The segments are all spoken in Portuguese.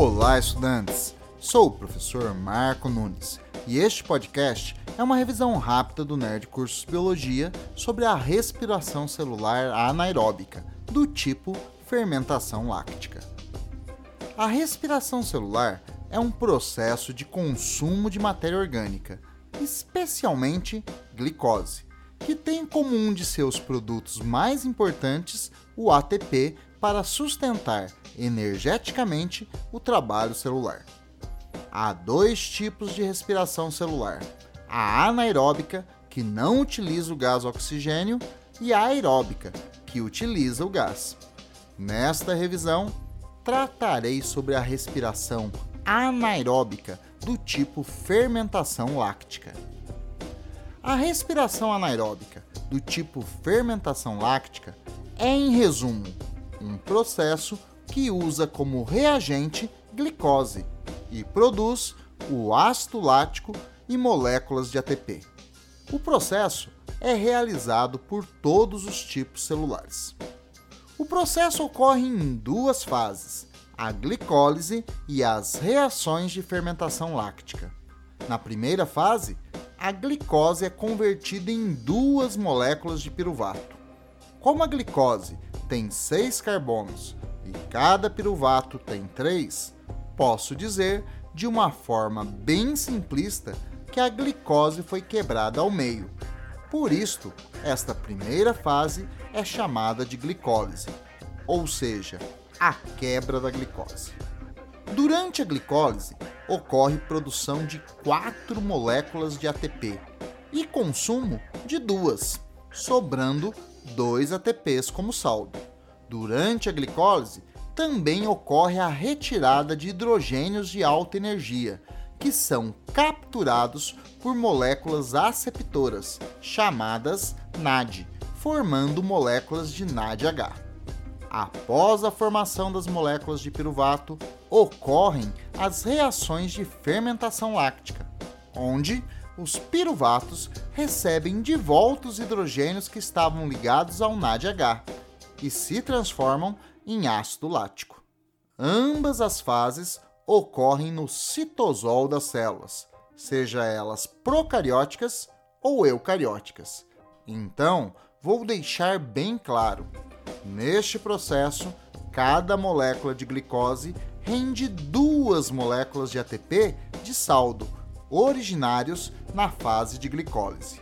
Olá, estudantes! Sou o professor Marco Nunes e este podcast é uma revisão rápida do Nerd Cursos Biologia sobre a respiração celular anaeróbica, do tipo fermentação láctica. A respiração celular é um processo de consumo de matéria orgânica, especialmente glicose, que tem como um de seus produtos mais importantes o ATP para sustentar energeticamente o trabalho celular. Há dois tipos de respiração celular: a anaeróbica, que não utiliza o gás oxigênio, e a aeróbica, que utiliza o gás. Nesta revisão, tratarei sobre a respiração anaeróbica do tipo fermentação láctica. A respiração anaeróbica do tipo fermentação láctica é, em resumo, um processo que usa como reagente glicose e produz o ácido lático e moléculas de ATP. O processo é realizado por todos os tipos celulares. O processo ocorre em duas fases: a glicólise e as reações de fermentação láctica. Na primeira fase, a glicose é convertida em duas moléculas de piruvato. Como a glicose tem seis carbonos e cada piruvato tem três, posso dizer, de uma forma bem simplista, que a glicose foi quebrada ao meio. Por isto, esta primeira fase é chamada de glicólise, ou seja, a quebra da glicose. Durante a glicólise, ocorre produção de quatro moléculas de ATP e consumo de duas, sobrando dois ATPs como saldo. Durante a glicólise, também ocorre a retirada de hidrogênios de alta energia, que são capturados por moléculas aceptoras, chamadas NAD, formando moléculas de NADH. Após a formação das moléculas de piruvato, ocorrem as reações de fermentação láctica, onde os piruvatos recebem de volta os hidrogênios que estavam ligados ao NADH e se transformam em ácido lático. Ambas as fases ocorrem no citosol das células, seja elas procarióticas ou eucarióticas. Então, vou deixar bem claro: neste processo, cada molécula de glicose rende duas moléculas de ATP de saldo, originários na fase de glicólise.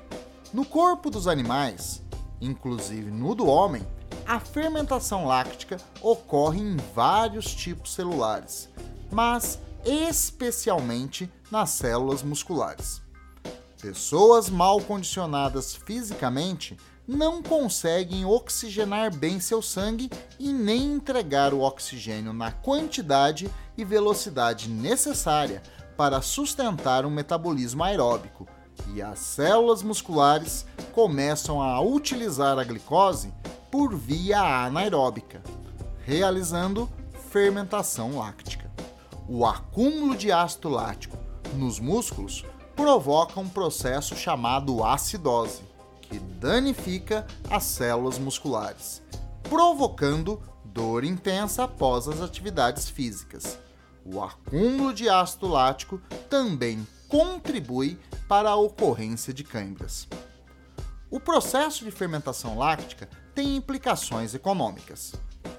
No corpo dos animais, inclusive no do homem, a fermentação láctica ocorre em vários tipos celulares, mas especialmente nas células musculares. Pessoas mal condicionadas fisicamente não conseguem oxigenar bem seu sangue e nem entregar o oxigênio na quantidade e velocidade necessária para sustentar um metabolismo aeróbico, e as células musculares começam a utilizar a glicose por via anaeróbica, realizando fermentação láctica. O acúmulo de ácido lático nos músculos provoca um processo chamado acidose, que danifica as células musculares, provocando dor intensa após as atividades físicas. O acúmulo de ácido lático também contribui para a ocorrência de câimbras. O processo de fermentação láctica tem implicações econômicas.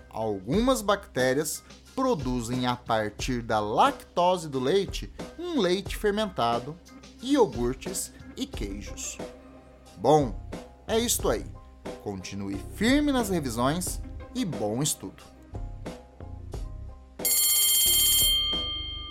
Algumas bactérias produzem a partir da lactose do leite um leite fermentado, iogurtes e queijos. Bom, é isto aí. Continue firme nas revisões e bom estudo!